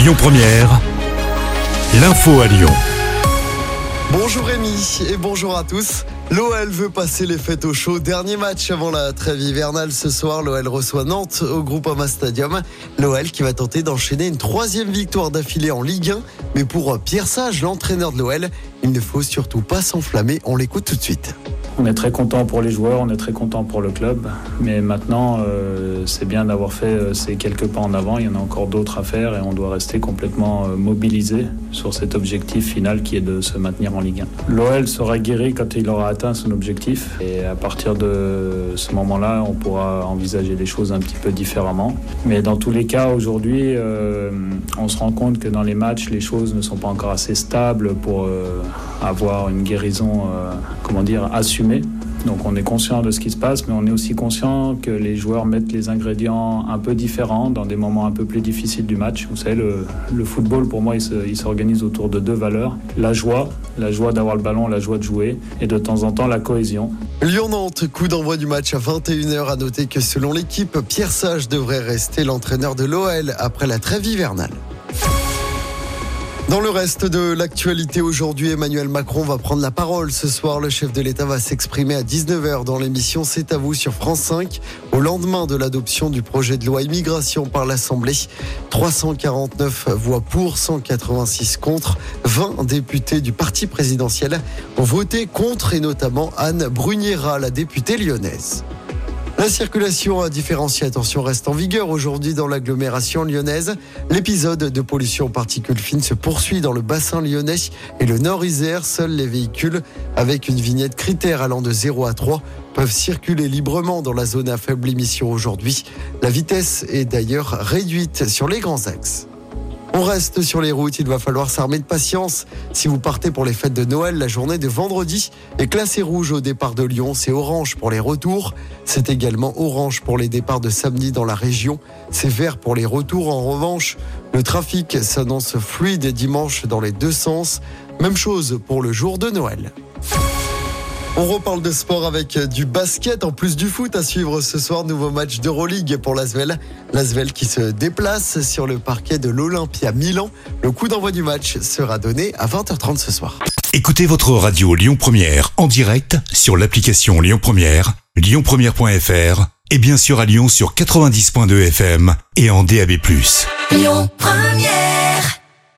Lyon Première, l'info à Lyon. Bonjour Rémi et bonjour à tous. L'OL veut passer les fêtes au chaud. Dernier match avant la trêve hivernale ce soir. L'OL reçoit Nantes au Groupama Stadium. L'OL qui va tenter d'enchaîner une troisième victoire d'affilée en Ligue 1. Mais pour Pierre Sage, l'entraîneur de l'OL, il ne faut surtout pas s'enflammer. On l'écoute tout de suite. On est très content pour les joueurs, on est très content pour le club. Mais maintenant, euh, c'est bien d'avoir fait euh, ces quelques pas en avant. Il y en a encore d'autres à faire et on doit rester complètement euh, mobilisé sur cet objectif final qui est de se maintenir en Ligue 1. L'OL sera guéri quand il aura atteint son objectif. Et à partir de ce moment-là, on pourra envisager les choses un petit peu différemment. Mais dans tous les cas, aujourd'hui, on se rend compte que dans les matchs, les choses ne sont pas encore assez stables pour avoir une guérison, comment dire, donc on est conscient de ce qui se passe, mais on est aussi conscient que les joueurs mettent les ingrédients un peu différents dans des moments un peu plus difficiles du match. Vous savez, le, football, pour moi, il s'organise autour de deux valeurs. La joie, la joie d'avoir le ballon, la joie de jouer, et de temps en temps la cohésion. Lyon-Nantes, coup d'envoi du match à 21h. À noter que selon l'équipe, Pierre Sage devrait rester l'entraîneur de l'OL après la trêve hivernale. Dans le reste de l'actualité aujourd'hui, Emmanuel Macron va prendre la parole. Ce soir, le chef de l'État va s'exprimer à 19h dans l'émission C'est à vous sur France 5, au lendemain de l'adoption du projet de loi immigration par l'Assemblée. 349 voix pour, 186 contre. 20 députés du parti présidentiel ont voté contre et notamment Anne Bruniera, la députée lyonnaise. La circulation à différencier attention reste en vigueur aujourd'hui dans l'agglomération lyonnaise. L'épisode de pollution particules fines se poursuit dans le bassin lyonnais et le Nord-Isère. Seuls les véhicules avec une vignette critère allant de 0 à 3 peuvent circuler librement dans la zone à faible émission aujourd'hui. La vitesse est d'ailleurs réduite sur les grands axes. On reste sur les routes, il va falloir s'armer de patience. Si vous partez pour les fêtes de Noël, la journée de vendredi est classée rouge au départ de Lyon, c'est orange pour les retours. C'est également orange pour les départs de samedi dans la région. C'est vert pour les retours. En revanche, le trafic s'annonce fluide dimanche dans les deux sens. Même chose pour le jour de Noël. On reparle de sport avec du basket en plus du foot à suivre ce soir. Nouveau match d'Euroleague pour l'Asvel. L'Asvel qui se déplace sur le parquet de l'Olympia Milan. Le coup d'envoi du match sera donné à 20h30 ce soir. Écoutez votre radio Lyon Première en direct sur l'application Lyon Première, lyonpremière.fr et bien sûr à Lyon sur 90.2 FM et en DAB+. Lyon Première